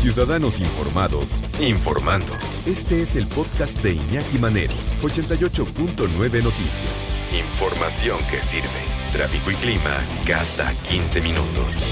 Ciudadanos Informados, informando. Este es el podcast de Iñaki Manero, 88.9 Noticias. Información que sirve. Tráfico y clima cada 15 minutos.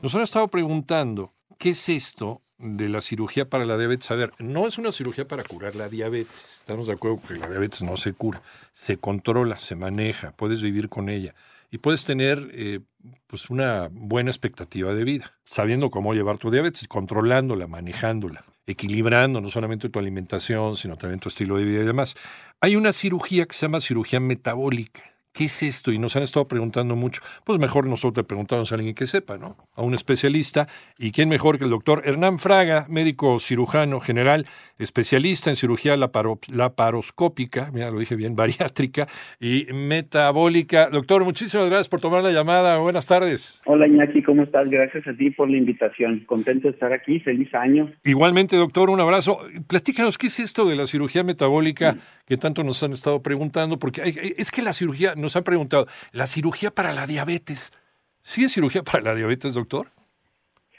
Nos han estado preguntando, ¿qué es esto de la cirugía para la diabetes? A ver, no es una cirugía para curar la diabetes. Estamos de acuerdo que la diabetes no se cura. Se controla, se maneja, puedes vivir con ella y puedes tener eh, pues una buena expectativa de vida, sabiendo cómo llevar tu diabetes, controlándola, manejándola, equilibrando no solamente tu alimentación, sino también tu estilo de vida y demás. Hay una cirugía que se llama cirugía metabólica ¿Qué es esto? Y nos han estado preguntando mucho. Pues mejor nosotros preguntamos a alguien que sepa, ¿no? A un especialista. ¿Y quién mejor que el doctor Hernán Fraga, médico cirujano general, especialista en cirugía laparoscópica, mira, lo dije bien, bariátrica y metabólica. Doctor, muchísimas gracias por tomar la llamada. Buenas tardes. Hola Iñaki, ¿cómo estás? Gracias a ti por la invitación. Contento de estar aquí. Feliz año. Igualmente, doctor, un abrazo. Platícanos, ¿qué es esto de la cirugía metabólica que tanto nos han estado preguntando? Porque es que la cirugía nos han preguntado, ¿la cirugía para la diabetes? ¿Sí es cirugía para la diabetes, doctor?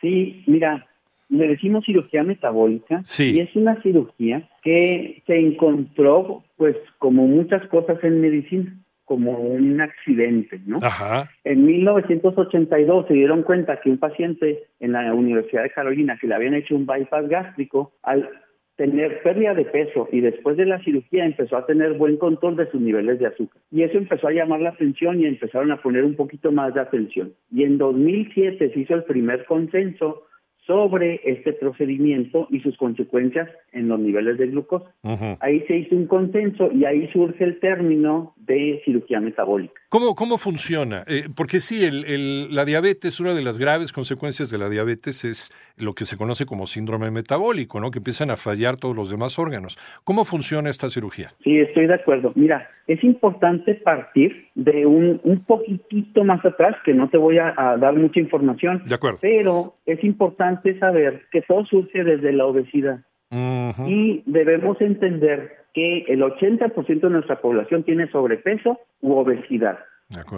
Sí, mira, le decimos cirugía metabólica sí. y es una cirugía que se encontró, pues, como muchas cosas en medicina, como un accidente, ¿no? Ajá. En 1982 se dieron cuenta que un paciente en la Universidad de Carolina que le habían hecho un bypass gástrico, al tener pérdida de peso y después de la cirugía empezó a tener buen control de sus niveles de azúcar. Y eso empezó a llamar la atención y empezaron a poner un poquito más de atención. Y en 2007 se hizo el primer consenso sobre este procedimiento y sus consecuencias en los niveles de glucosa. Ahí se hizo un consenso y ahí surge el término de cirugía metabólica. ¿Cómo, cómo funciona? Eh, porque sí, el, la diabetes, una de las graves consecuencias de la diabetes es lo que se conoce como síndrome metabólico, ¿no? que empiezan a fallar todos los demás órganos. ¿Cómo funciona esta cirugía? Sí, estoy de acuerdo. Mira, es importante partir de un, un poquitito más atrás, que no te voy a, a dar mucha información. De acuerdo. Pero es importante saber que todo surge desde la obesidad. Y debemos entender que el 80% de nuestra población tiene sobrepeso u obesidad.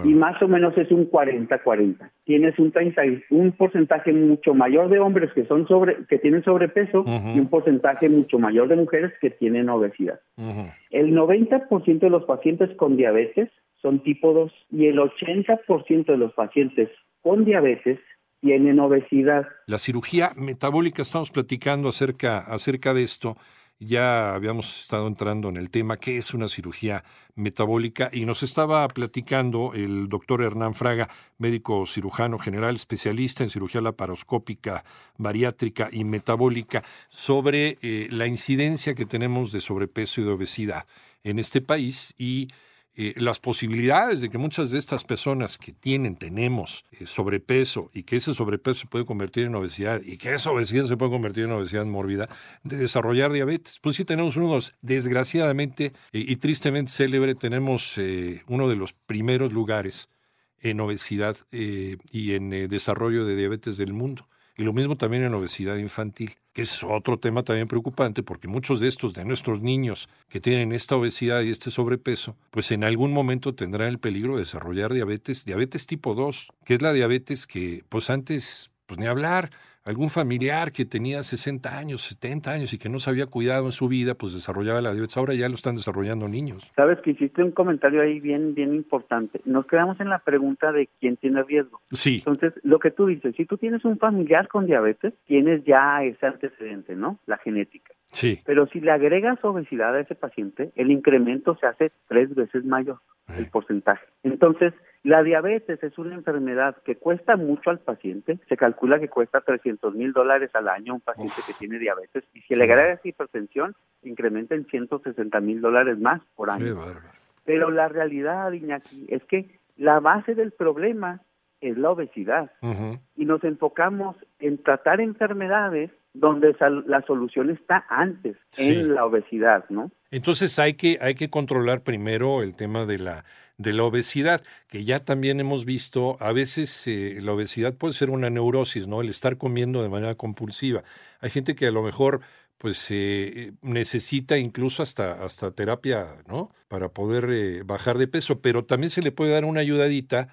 Y más o menos es un 40-40. Tienes un 30, un porcentaje mucho mayor de hombres que son sobre que tienen sobrepeso y un porcentaje mucho mayor de mujeres que tienen obesidad. El 90% de los pacientes con diabetes son tipo 2 y el 80% de los pacientes con diabetes tienen obesidad. La cirugía metabólica, estamos platicando acerca, acerca de esto. Ya habíamos estado entrando en el tema, ¿qué es una cirugía metabólica? Y nos estaba platicando el doctor Hernán Fraga, médico cirujano general, especialista en cirugía laparoscópica, bariátrica y metabólica, sobre eh, la incidencia que tenemos de sobrepeso y de obesidad en este país y eh, las posibilidades de que muchas de estas personas que tienen, tenemos eh, sobrepeso y que ese sobrepeso se puede convertir en obesidad y que esa obesidad se puede convertir en obesidad mórbida, de desarrollar diabetes. Pues sí tenemos unos, desgraciadamente eh, y tristemente célebre, tenemos uno de los primeros lugares en obesidad y en desarrollo de diabetes del mundo. Y lo mismo también en obesidad infantil, que es otro tema también preocupante, porque muchos de estos, de nuestros niños que tienen esta obesidad y este sobrepeso, pues en algún momento tendrán el peligro de desarrollar diabetes, diabetes tipo 2, que es la diabetes que, pues antes, pues ni hablar, algún familiar que tenía 60 años, 70 años y que no se había cuidado en su vida, pues desarrollaba la diabetes. Ahora ya lo están desarrollando niños. Sabes que hiciste un comentario ahí bien, bien importante. Nos quedamos en la pregunta de quién tiene riesgo. Sí. Entonces, lo que tú dices, si tú tienes un familiar con diabetes, tienes ya ese antecedente, ¿no? La genética. Sí. Pero si le agregas obesidad a ese paciente, el incremento se hace tres veces mayor, el porcentaje. Entonces, la diabetes es una enfermedad que cuesta mucho al paciente. Se calcula que cuesta 300 mil dólares al año un paciente que tiene diabetes. Y si le agregas hipertensión, incrementa en 160 mil dólares más por año. Pero la realidad, Iñaki, es que la base del problema es la obesidad. Y nos enfocamos en tratar enfermedades donde la solución está antes, en la obesidad, ¿no? Entonces hay que, hay que controlar primero el tema de la, de la obesidad, que ya también hemos visto, a veces eh, la obesidad puede ser una neurosis, ¿no? El estar comiendo de manera compulsiva. Hay gente que a lo mejor pues eh, necesita incluso hasta, hasta terapia, ¿no? Para poder eh, bajar de peso, pero también se le puede dar una ayudadita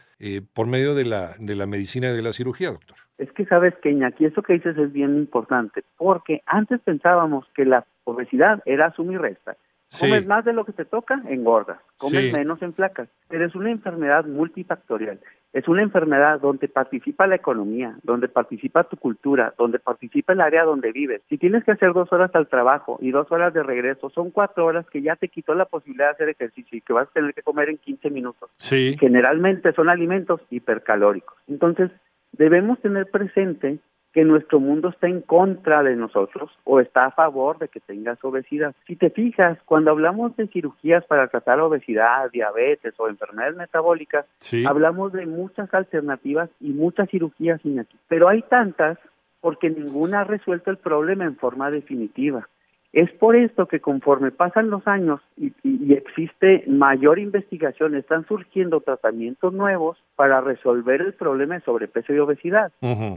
por medio de la, de la medicina y de la cirugía, doctor. Es que sabes que aquí eso que dices es bien importante, porque antes pensábamos que la obesidad era suma y resta. Comes más de lo que te toca, engordas. Comes menos en placas. Pero es una enfermedad multifactorial. Es una enfermedad donde participa la economía, donde participa tu cultura, donde participa el área donde vives. Si tienes que hacer dos horas al trabajo y dos horas de regreso, son cuatro horas que ya te quitó la posibilidad de hacer ejercicio y que vas a tener que comer en 15 minutos. Sí. Generalmente son alimentos hipercalóricos. Entonces, debemos tener presente que nuestro mundo está en contra de nosotros o está a favor de que tengas obesidad. Si te fijas, cuando hablamos de cirugías para tratar obesidad, diabetes o enfermedades metabólicas, hablamos de muchas alternativas y muchas cirugías, aquí. pero hay tantas porque ninguna ha resuelto el problema en forma definitiva. Es por esto que conforme pasan los años y, existe mayor investigación, están surgiendo tratamientos nuevos para resolver el problema de sobrepeso y obesidad.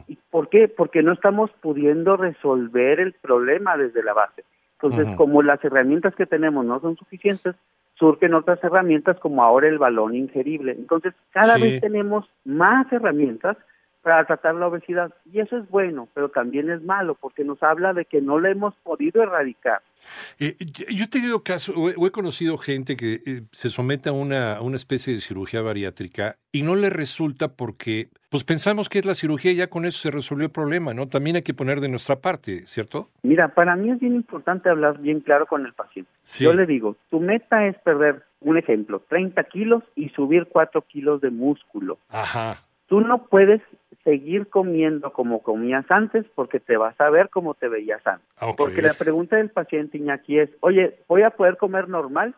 ¿Y por qué? Porque no estamos pudiendo resolver el problema desde la base. Entonces, como las herramientas que tenemos no son suficientes, surgen otras herramientas como ahora el balón ingerible. Entonces, cada vez tenemos más herramientas para tratar la obesidad. Y eso es bueno, pero también es malo porque nos habla de que no la hemos podido erradicar. Eh, yo he tenido casos, o he conocido gente que eh, se somete a una, una especie de cirugía bariátrica y no le resulta porque, pues pensamos que es la cirugía y ya con eso se resolvió el problema, ¿no? También hay que poner de nuestra parte, ¿cierto? Mira, para mí es bien importante hablar bien claro con el paciente. Yo le digo, tu meta es perder, un ejemplo, 30 kilos y subir 4 kilos de músculo. Ajá. Tú no puedes seguir comiendo como comías antes porque te vas a ver como te veías antes. Ah, porque la pregunta del paciente Iñaki es, oye, ¿voy a poder comer normal?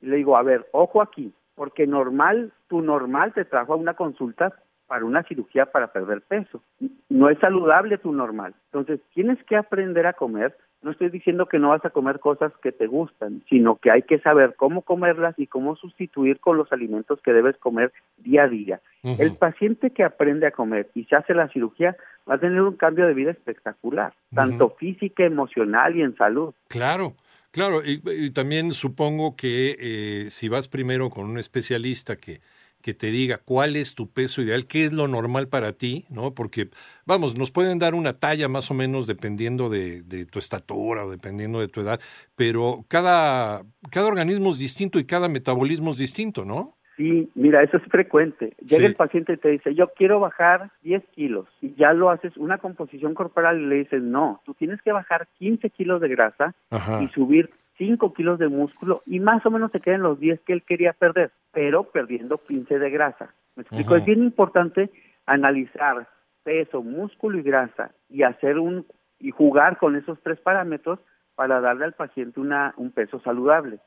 Y le digo, a ver, ojo aquí, porque normal, tu normal te trajo a una consulta para una cirugía para perder peso. No es saludable tu normal. Entonces, tienes que aprender a comer no estoy diciendo que no vas a comer cosas que te gustan, sino que hay que saber cómo comerlas y cómo sustituir con los alimentos que debes comer día a día. El paciente que aprende a comer y se hace la cirugía va a tener un cambio de vida espectacular, tanto física, emocional y en salud. Claro. Claro, y, también supongo que eh, si vas primero con un especialista que, que te diga cuál es tu peso ideal, qué es lo normal para ti, ¿no? Porque, vamos, nos pueden dar una talla más o menos dependiendo de, de tu estatura o dependiendo de tu edad, pero cada, cada organismo es distinto y cada metabolismo es distinto, ¿no? Sí, mira, eso es frecuente. Llega el paciente y te dice, yo quiero bajar 10 kilos y ya lo haces una composición corporal y le dices, no, tú tienes que bajar 15 kilos de grasa y subir 5 kilos de músculo y más o menos te quedan los 10 que él quería perder, pero perdiendo 15 de grasa. Me explico, es bien importante analizar peso, músculo y grasa y hacer un y jugar con esos tres parámetros para darle al paciente una, un peso saludable.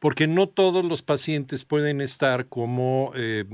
Porque no todos los pacientes pueden estar como, eh,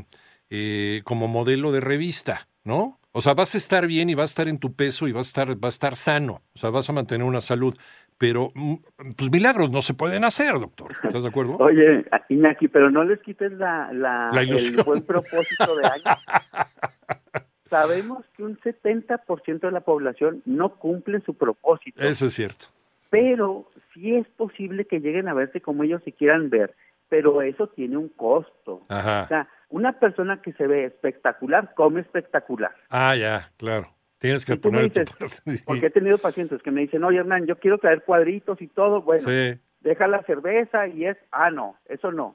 eh, como modelo de revista, ¿no? O sea, vas a estar bien y vas a estar en tu peso y vas a estar, va a estar sano, o sea, vas a mantener una salud. Pero, mm, pues milagros no se pueden hacer, doctor. ¿Estás de acuerdo? Oye, Iñaki, pero no les quites la, la, el buen propósito de año. Sabemos que un 70% de la población no cumple su propósito. Eso es cierto pero sí es posible que lleguen a verse como ellos se quieran ver, pero eso tiene un costo. O sea, una persona que se ve espectacular come espectacular. Ah, ya, claro. Tienes que poner Porque he tenido pacientes que me dicen, oye Hernán, yo quiero traer cuadritos y todo, bueno, deja la cerveza y es, ah, no, eso no,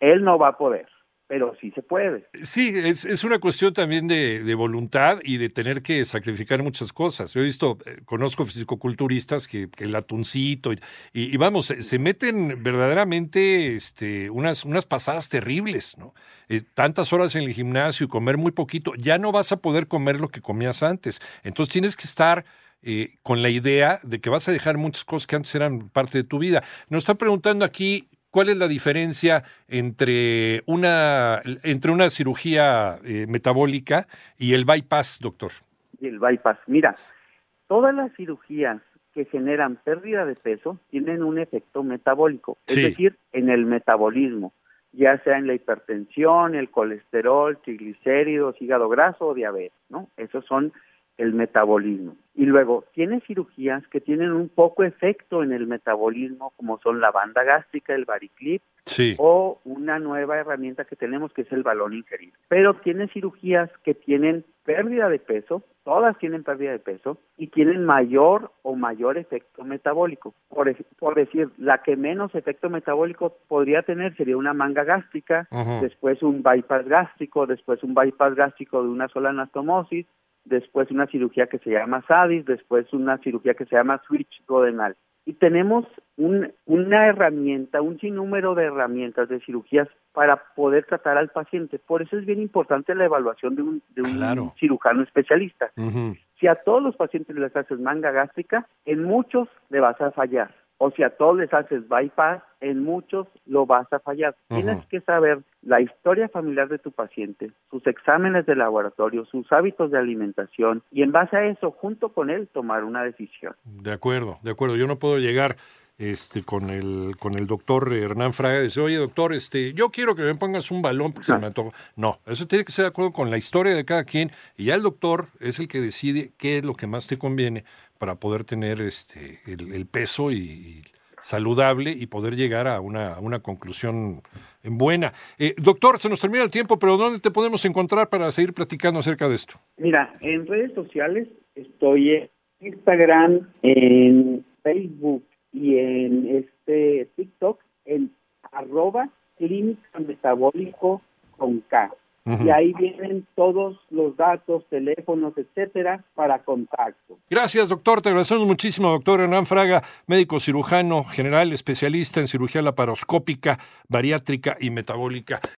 él no va a poder pero sí se puede. Sí, es, es una cuestión también de, de, voluntad y de tener que sacrificar muchas cosas. Yo he visto, eh, conozco fisicoculturistas que, que el atuncito y, y, vamos, se, meten verdaderamente este, unas, unas pasadas terribles, ¿no? Eh, tantas horas en el gimnasio y comer muy poquito, ya no vas a poder comer lo que comías antes. Entonces tienes que estar... Eh, con la idea de que vas a dejar muchas cosas que antes eran parte de tu vida. Nos está preguntando aquí ¿Cuál es la diferencia entre una, entre una cirugía eh, metabólica y el bypass, doctor? Y el bypass. Mira, todas las cirugías que generan pérdida de peso tienen un efecto metabólico, es decir, en el metabolismo, ya sea en la hipertensión, el colesterol, triglicéridos, hígado graso o diabetes, ¿no? Esos son el metabolismo. Y luego, tiene cirugías que tienen un poco efecto en el metabolismo, como son la banda gástrica, el bariclip, o una nueva herramienta que tenemos que es el balón ingerible. Pero tiene cirugías que tienen pérdida de peso, todas tienen pérdida de peso y tienen mayor o mayor efecto metabólico. Por, por decir, la que menos efecto metabólico podría tener sería una manga gástrica, después un bypass gástrico, después un bypass gástrico de una sola anastomosis, después una cirugía que se llama SADIS, después una cirugía que se llama switch duodenal y tenemos una herramienta, un sinnúmero de herramientas de cirugías para poder tratar al paciente. Por eso es bien importante la evaluación de un, cirujano especialista. Si a todos los pacientes les haces manga gástrica, en muchos le vas a fallar o si a todos les haces bypass, en muchos lo vas a fallar. Tienes que saber la historia familiar de tu paciente, sus exámenes de laboratorio, sus hábitos de alimentación y en base a eso, junto con él, tomar una decisión. De acuerdo, de acuerdo. Yo no puedo llegar este con el con el doctor Hernán Fraga decir, oye doctor, este, yo quiero que me pongas un balón porque se me antoja. No, eso tiene que ser de acuerdo con la historia de cada quien y ya el doctor es el que decide qué es lo que más te conviene para poder tener este el, peso y, saludable y poder llegar a una, una conclusión en buena. Eh, doctor, se nos termina el tiempo, pero ¿dónde te podemos encontrar para seguir platicando acerca de esto? Mira, en redes sociales estoy en Instagram, en Facebook y en este TikTok, en arroba clínica metabólico con K y ahí vienen todos los datos, teléfonos, etcétera, para contacto. Gracias, doctor. Te agradecemos muchísimo, doctor Hernán Fraga, médico cirujano general, especialista en cirugía laparoscópica, bariátrica y metabólica.